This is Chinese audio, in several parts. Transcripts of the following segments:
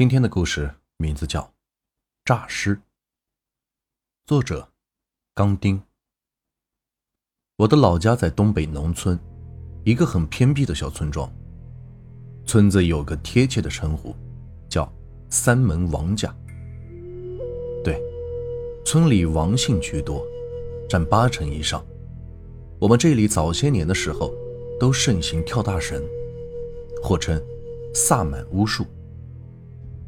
今天的故事名字叫《诈尸》，作者钢钉。我的老家在东北农村，一个很偏僻的小村庄。村子有个贴切的称呼，叫“三门王家”。对，村里王姓居多，占八成以上。我们这里早些年的时候，都盛行跳大神，或称萨满巫术。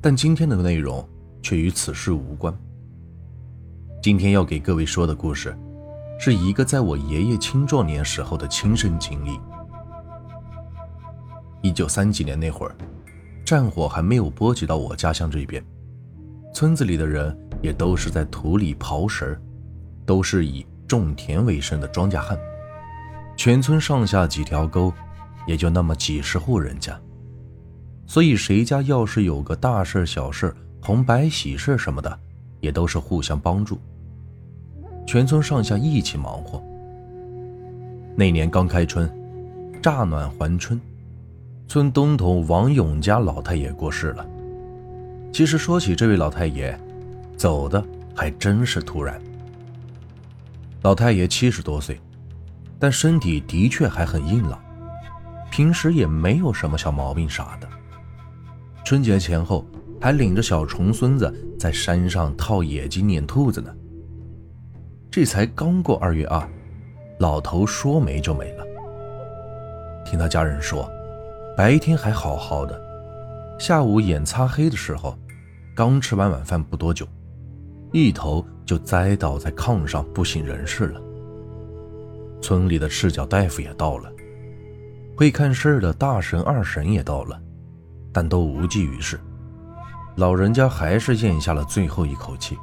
但今天的内容却与此事无关。今天要给各位说的故事，是一个在我爷爷青壮年时候的亲身经历。一九三几年那会儿，战火还没有波及到我家乡这边，村子里的人也都是在土里刨食都是以种田为生的庄稼汉。全村上下几条沟，也就那么几十户人家。所以，谁家要是有个大事小事、红白喜事什么的，也都是互相帮助，全村上下一起忙活。那年刚开春，乍暖还春，村东头王勇家老太爷过世了。其实说起这位老太爷，走的还真是突然。老太爷七十多岁，但身体的确还很硬朗，平时也没有什么小毛病啥的。春节前后，还领着小重孙子在山上套野鸡、撵兔子呢。这才刚过二月二，老头说没就没了。听他家人说，白天还好好的，下午眼擦黑的时候，刚吃完晚饭不多久，一头就栽倒在炕上不省人事了。村里的赤脚大夫也到了，会看事的大神、二神也到了。但都无济于事，老人家还是咽下了最后一口气。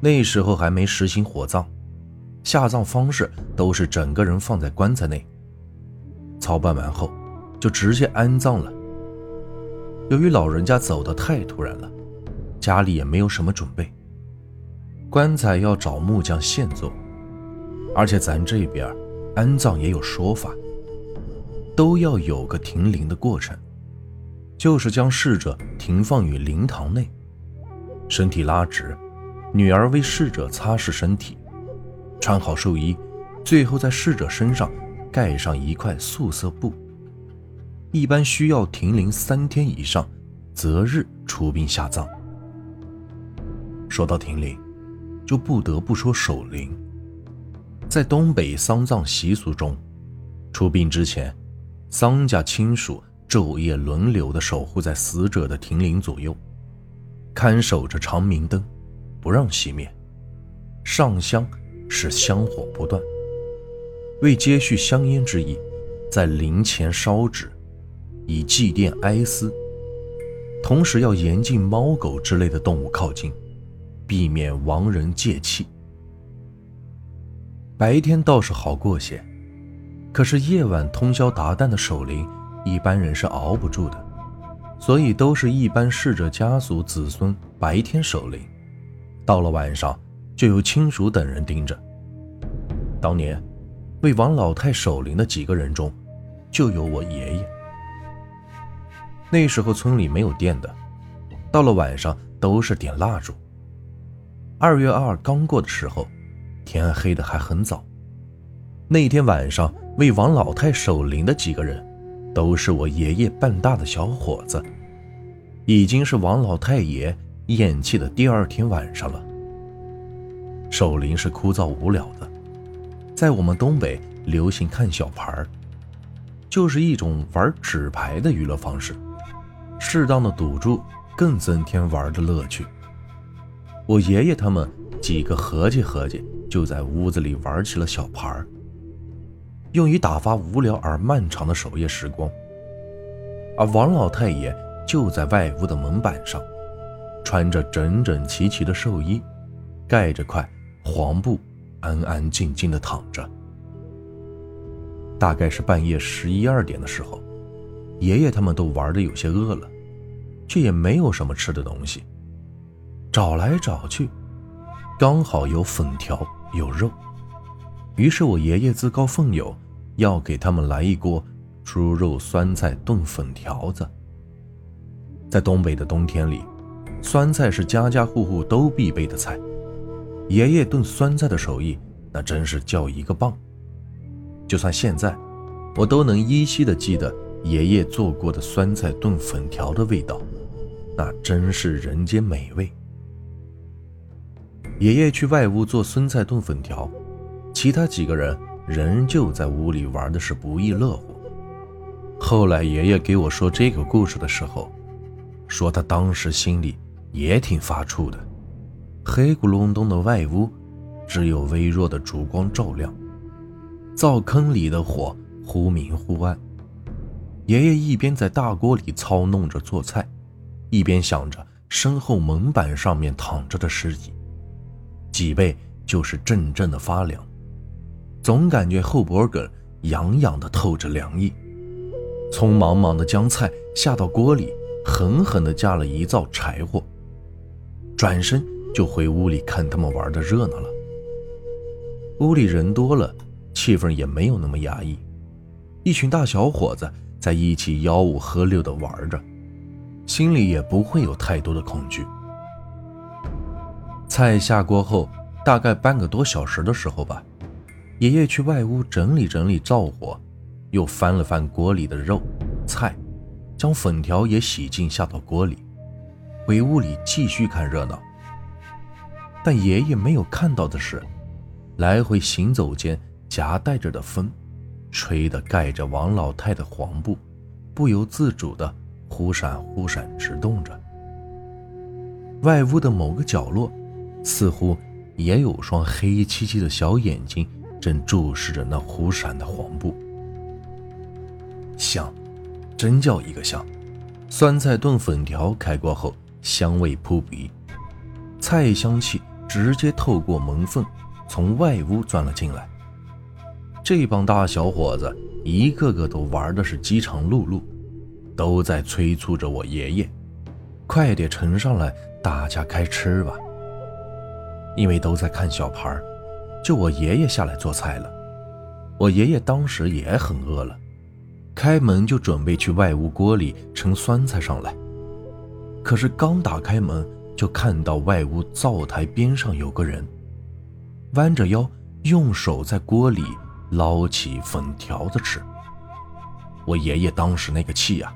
那时候还没实行火葬，下葬方式都是整个人放在棺材内，操办完后就直接安葬了。由于老人家走得太突然了，家里也没有什么准备，棺材要找木匠现做，而且咱这边安葬也有说法，都要有个停灵的过程。就是将逝者停放于灵堂内，身体拉直，女儿为逝者擦拭身体，穿好寿衣，最后在逝者身上盖上一块素色布。一般需要停灵三天以上，择日出殡下葬。说到停灵，就不得不说守灵。在东北丧葬习俗中，出殡之前，丧家亲属。昼夜轮流的守护在死者的停灵左右，看守着长明灯，不让熄灭。上香使香火不断，为接续香烟之意，在灵前烧纸，以祭奠哀思。同时要严禁猫狗之类的动物靠近，避免亡人借气。白天倒是好过些，可是夜晚通宵达旦的守灵。一般人是熬不住的，所以都是一般逝者家族子孙白天守灵，到了晚上就由亲属等人盯着。当年为王老太守灵的几个人中，就有我爷爷。那时候村里没有电的，到了晚上都是点蜡烛。二月二刚过的时候，天黑的还很早。那天晚上为王老太守灵的几个人。都是我爷爷半大的小伙子，已经是王老太爷咽气的第二天晚上了。守灵是枯燥无聊的，在我们东北流行看小牌儿，就是一种玩纸牌的娱乐方式。适当的赌注更增添玩的乐趣。我爷爷他们几个合计合计，就在屋子里玩起了小牌儿。用于打发无聊而漫长的守夜时光，而王老太爷就在外屋的门板上，穿着整整齐齐的寿衣，盖着块黄布，安安静静的躺着。大概是半夜十一二点的时候，爷爷他们都玩的有些饿了，却也没有什么吃的东西，找来找去，刚好有粉条有肉。于是我爷爷自告奋勇，要给他们来一锅猪肉酸菜炖粉条子。在东北的冬天里，酸菜是家家户户都必备的菜。爷爷炖酸菜的手艺，那真是叫一个棒。就算现在，我都能依稀的记得爷爷做过的酸菜炖粉条的味道，那真是人间美味。爷爷去外屋做酸菜炖粉条，其他几个人仍旧在屋里玩的是不亦乐乎。后来爷爷给我说这个故事的时候，说他当时心里也挺发怵的。黑咕隆咚的外屋，只有微弱的烛光照亮，灶坑里的火忽明忽暗。爷爷一边在大锅里操弄着做菜，一边想着身后门板上面躺着的尸体，脊背就是阵阵的发凉，总感觉后脖梗痒痒的透着凉意。匆忙忙的将菜下到锅里，狠狠地加了一灶柴火，转身就回屋里看他们玩的热闹了。屋里人多了，气氛也没有那么压抑，一群大小伙子在一起吆五喝六的玩着，心里也不会有太多的恐惧。菜下锅后，大概半个多小时的时候吧，爷爷去外屋整理整理灶火。又翻了翻锅里的肉菜，将粉条也洗净下到锅里，回屋里继续看热闹。但爷爷没有看到的是，来回行走间夹带着的风，吹得盖着王老太的黄布，不由自主的忽闪忽闪直动着。外屋的某个角落，似乎也有双黑漆漆的小眼睛正注视着那忽闪的黄布。香，真叫一个香！酸菜炖粉条开锅后，香味扑鼻，菜香气直接透过门缝从外屋钻了进来。这帮大小伙子一个个都玩的是饥肠辘辘，都在催促着我爷爷，快点盛上来，大家开吃吧。因为都在看小盘儿就我爷爷下来做菜了。我爷爷当时也很饿了。开门就准备去外屋锅里盛酸菜上来，可是刚打开门，就看到外屋灶台边上有个人，弯着腰，用手在锅里捞起粉条子吃。我爷爷当时那个气呀，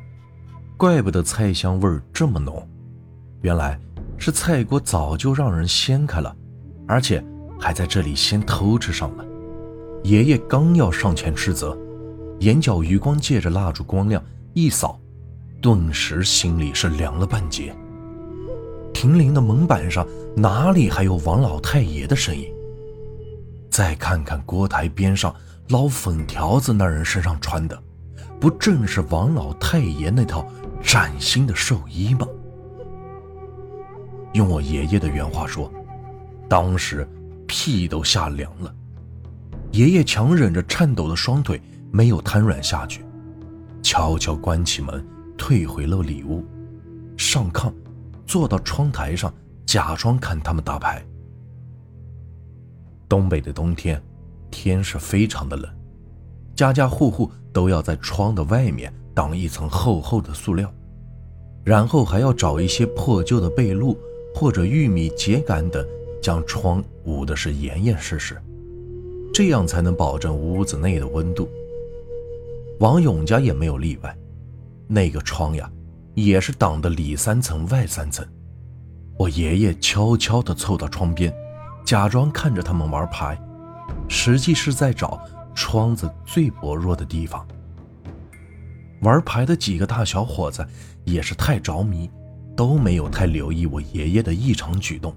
怪不得菜香味儿这么浓，原来是菜锅早就让人掀开了，而且还在这里先偷吃上了。爷爷刚要上前斥责。眼角余光借着蜡烛光亮一扫，顿时心里是凉了半截。亭林的门板上哪里还有王老太爷的身影？再看看锅台边上捞粉条子那人身上穿的，不正是王老太爷那套崭新的寿衣吗？用我爷爷的原话说，当时屁都吓凉了。爷爷强忍着颤抖的双腿。没有瘫软下去，悄悄关起门，退回了里屋，上炕，坐到窗台上，假装看他们打牌。东北的冬天，天是非常的冷，家家户户都要在窗的外面挡一层厚厚的塑料，然后还要找一些破旧的被褥或者玉米秸秆等，将窗捂的是严严实实，这样才能保证屋子内的温度。王勇家也没有例外，那个窗呀，也是挡的里三层外三层。我爷爷悄悄地凑到窗边，假装看着他们玩牌，实际是在找窗子最薄弱的地方。玩牌的几个大小伙子也是太着迷，都没有太留意我爷爷的异常举动。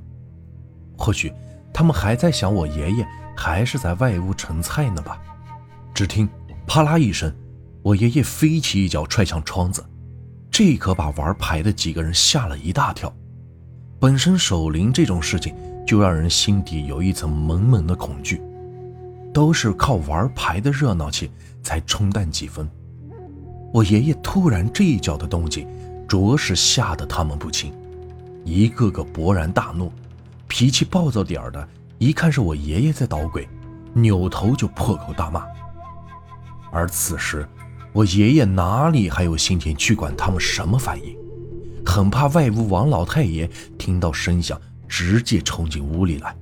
或许他们还在想我爷爷还是在外屋盛菜呢吧。只听啪啦一声。我爷爷飞起一脚踹向窗子，这可把玩牌的几个人吓了一大跳。本身守灵这种事情就让人心底有一层蒙蒙的恐惧，都是靠玩牌的热闹气才冲淡几分。我爷爷突然这一脚的动静，着实吓得他们不轻，一个个勃然大怒，脾气暴躁点的，一看是我爷爷在捣鬼，扭头就破口大骂。而此时。我爷爷哪里还有心情去管他们什么反应？很怕外屋王老太爷听到声响，直接冲进屋里来。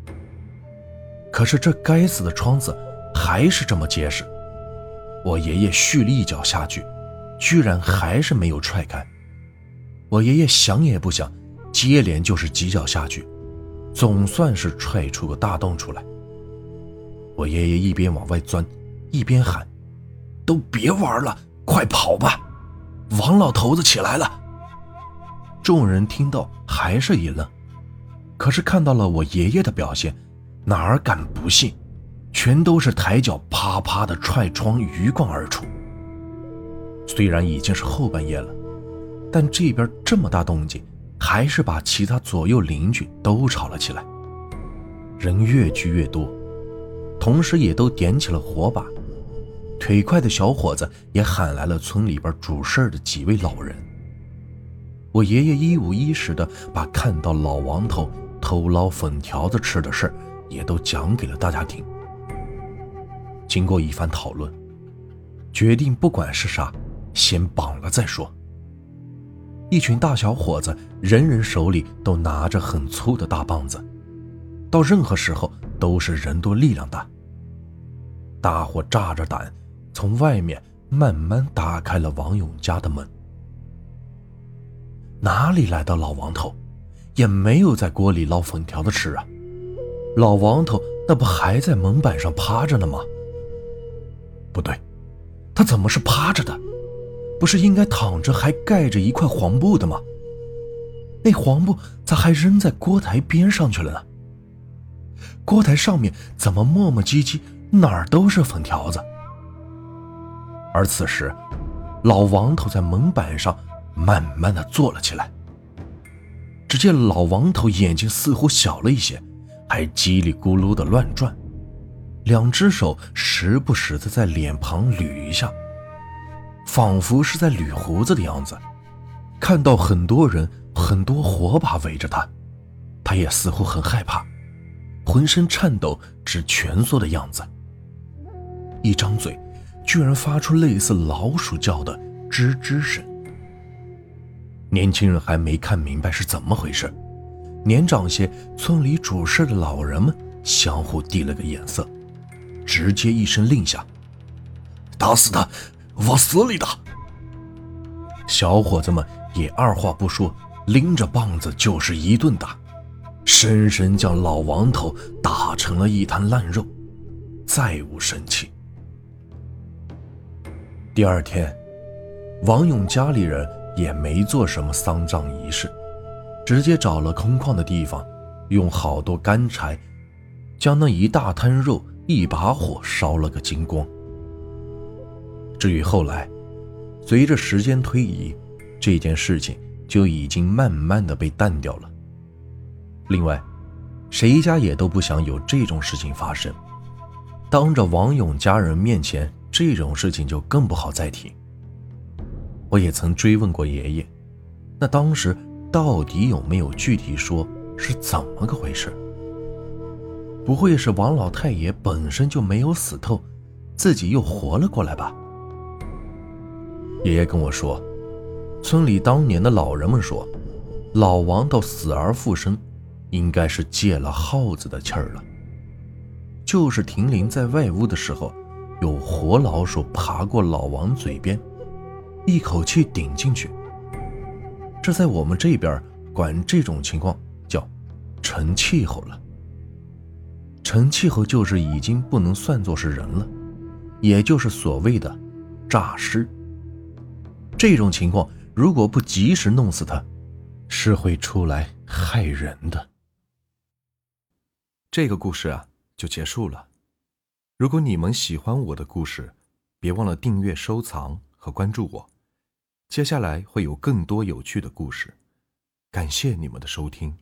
可是这该死的窗子还是这么结实，我爷爷蓄力一脚下去，居然还是没有踹开。我爷爷想也不想，接连就是几脚下去，总算是踹出个大洞出来。我爷爷一边往外钻，一边喊：“都别玩了，快跑吧！王老头子起来了！”众人听到还是一愣，可是看到了我爷爷的表现，哪儿敢不信？全都是抬脚啪啪的踹窗，鱼贯而出。虽然已经是后半夜了，但这边这么大动静，还是把其他左右邻居都吵了起来。人越聚越多，同时也都点起了火把。腿快的小伙子也喊来了村里边主事的几位老人。我爷爷一五一十的把看到老王头偷捞粉条子吃的事也都讲给了大家听。经过一番讨论，决定不管是啥，先绑了再说。一群大小伙子，人人手里都拿着很粗的大棒子，到任何时候都是人多力量大。大伙炸着胆，从外面慢慢打开了王勇家的门。哪里来的老王头，也没有在锅里捞粉条子吃啊！老王头那不还在门板上趴着呢吗？不对，他怎么是趴着的？不是应该躺着还盖着一块黄布的吗？那黄布咋还扔在锅台边上去了呢？锅台上面怎么磨磨唧唧，哪儿都是粉条子？而此时，老王头在门板上。慢慢的坐了起来。只见老王头眼睛似乎小了一些，还叽里咕噜的乱转，两只手时不时的在脸庞捋一下，仿佛是在捋胡子的样子。看到很多人、很多火把围着他，他也似乎很害怕，浑身颤抖、直蜷缩的样子。一张嘴，居然发出类似老鼠叫的吱吱声。年轻人还没看明白是怎么回事，年长些村里主事的老人们相互递了个眼色，直接一声令下：“打死他，往死里打！”小伙子们也二话不说，拎着棒子就是一顿打，生生将老王头打成了一滩烂肉，再无生气。第二天，王勇家里人。也没做什么丧葬仪式，直接找了空旷的地方，用好多干柴，将那一大滩肉一把火烧了个精光。至于后来，随着时间推移，这件事情就已经慢慢的被淡掉了。另外，谁家也都不想有这种事情发生，当着王勇家人面前，这种事情就更不好再提。我也曾追问过爷爷，那当时到底有没有具体说是怎么个回事？不会是王老太爷本身就没有死透，自己又活了过来吧？爷爷跟我说，村里当年的老人们说，老王到死而复生，应该是借了耗子的气儿了。就是停灵在外屋的时候，有活老鼠爬过老王嘴边。一口气顶进去，这在我们这边管这种情况叫成气候了。成气候就是已经不能算作是人了，也就是所谓的诈尸。这种情况如果不及时弄死他，是会出来害人的。这个故事啊就结束了。如果你们喜欢我的故事，别忘了订阅、收藏和关注我。接下来会有更多有趣的故事，感谢你们的收听。